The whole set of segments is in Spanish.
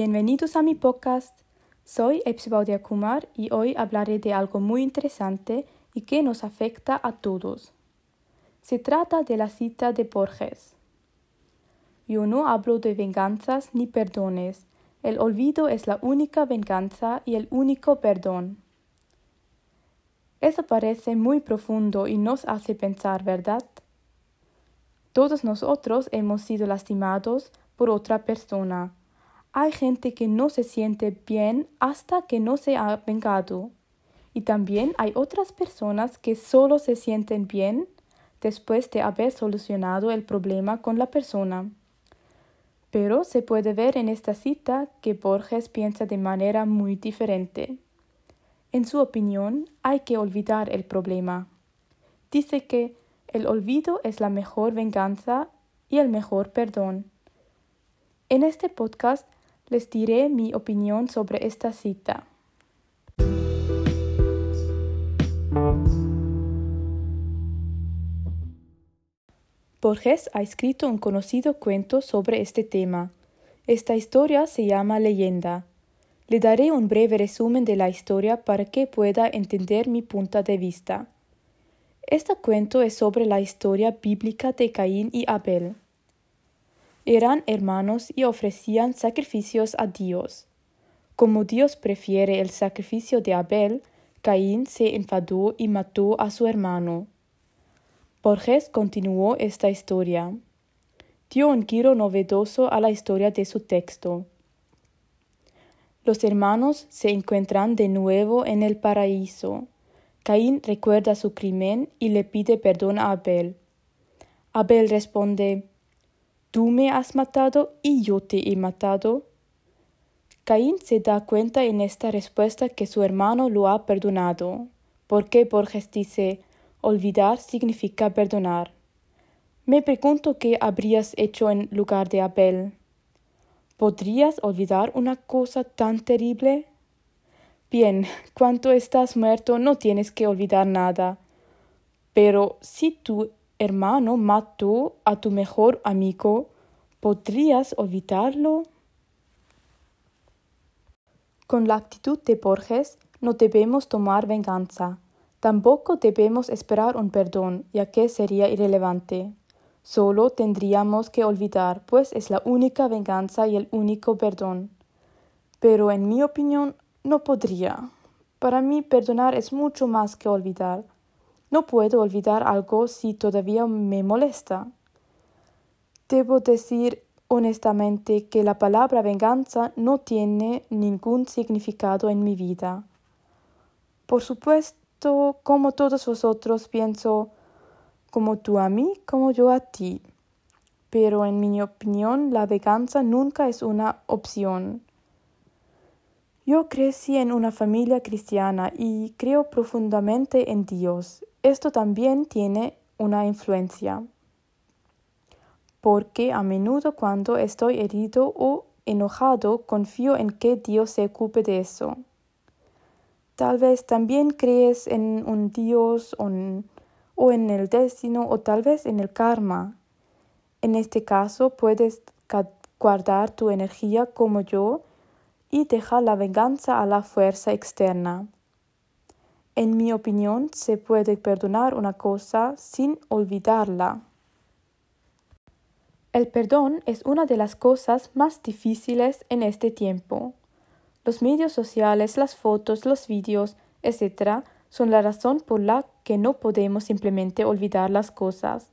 Bienvenidos a mi podcast. Soy Epsibaudia Kumar y hoy hablaré de algo muy interesante y que nos afecta a todos. Se trata de la cita de Borges. Yo no hablo de venganzas ni perdones. El olvido es la única venganza y el único perdón. Eso parece muy profundo y nos hace pensar, ¿verdad? Todos nosotros hemos sido lastimados por otra persona. Hay gente que no se siente bien hasta que no se ha vengado. Y también hay otras personas que solo se sienten bien después de haber solucionado el problema con la persona. Pero se puede ver en esta cita que Borges piensa de manera muy diferente. En su opinión, hay que olvidar el problema. Dice que el olvido es la mejor venganza y el mejor perdón. En este podcast les diré mi opinión sobre esta cita. Borges ha escrito un conocido cuento sobre este tema. Esta historia se llama Leyenda le daré un breve resumen de la historia para que pueda entender mi punto de vista. Este cuento es sobre la historia bíblica de Caín y Abel. Eran hermanos y ofrecían sacrificios a Dios. Como Dios prefiere el sacrificio de Abel, Caín se enfadó y mató a su hermano. Borges continuó esta historia. Dio un giro novedoso a la historia de su texto. Los hermanos se encuentran de nuevo en el paraíso. Caín recuerda su crimen y le pide perdón a Abel. Abel responde Tú me has matado y yo te he matado. Caín se da cuenta en esta respuesta que su hermano lo ha perdonado, porque Borges dice olvidar significa perdonar. Me pregunto qué habrías hecho en lugar de Abel. ¿Podrías olvidar una cosa tan terrible? Bien, cuando estás muerto no tienes que olvidar nada. Pero si tu hermano mató a tu mejor amigo, ¿podrías olvidarlo? Con la actitud de Borges no debemos tomar venganza. Tampoco debemos esperar un perdón, ya que sería irrelevante. Solo tendríamos que olvidar, pues es la única venganza y el único perdón. Pero en mi opinión no podría. Para mí perdonar es mucho más que olvidar. No puedo olvidar algo si todavía me molesta. Debo decir honestamente que la palabra venganza no tiene ningún significado en mi vida. Por supuesto, como todos vosotros pienso, como tú a mí, como yo a ti. Pero en mi opinión la venganza nunca es una opción. Yo crecí en una familia cristiana y creo profundamente en Dios. Esto también tiene una influencia. Porque a menudo cuando estoy herido o enojado confío en que Dios se ocupe de eso. Tal vez también crees en un Dios o en el destino o tal vez en el karma. En este caso puedes guardar tu energía como yo y dejar la venganza a la fuerza externa. En mi opinión, se puede perdonar una cosa sin olvidarla. El perdón es una de las cosas más difíciles en este tiempo. Los medios sociales, las fotos, los vídeos, etc., son la razón por la que no podemos simplemente olvidar las cosas.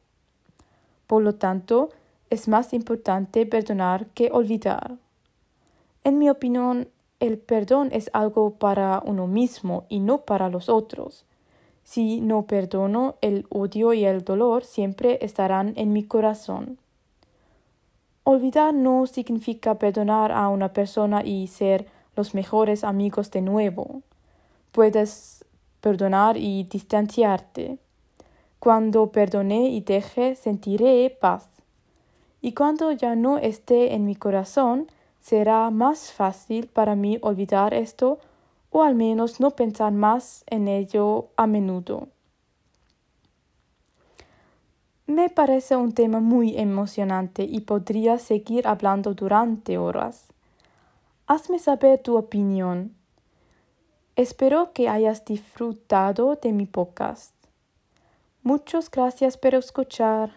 Por lo tanto, es más importante perdonar que olvidar. En mi opinión, el perdón es algo para uno mismo y no para los otros. Si no perdono, el odio y el dolor siempre estarán en mi corazón. Olvidar no significa perdonar a una persona y ser los mejores amigos de nuevo. Puedes perdonar y distanciarte. Cuando perdone y deje, sentiré paz. Y cuando ya no esté en mi corazón, será más fácil para mí olvidar esto o al menos no pensar más en ello a menudo. Me parece un tema muy emocionante y podría seguir hablando durante horas. Hazme saber tu opinión. Espero que hayas disfrutado de mi podcast. Muchas gracias por escuchar.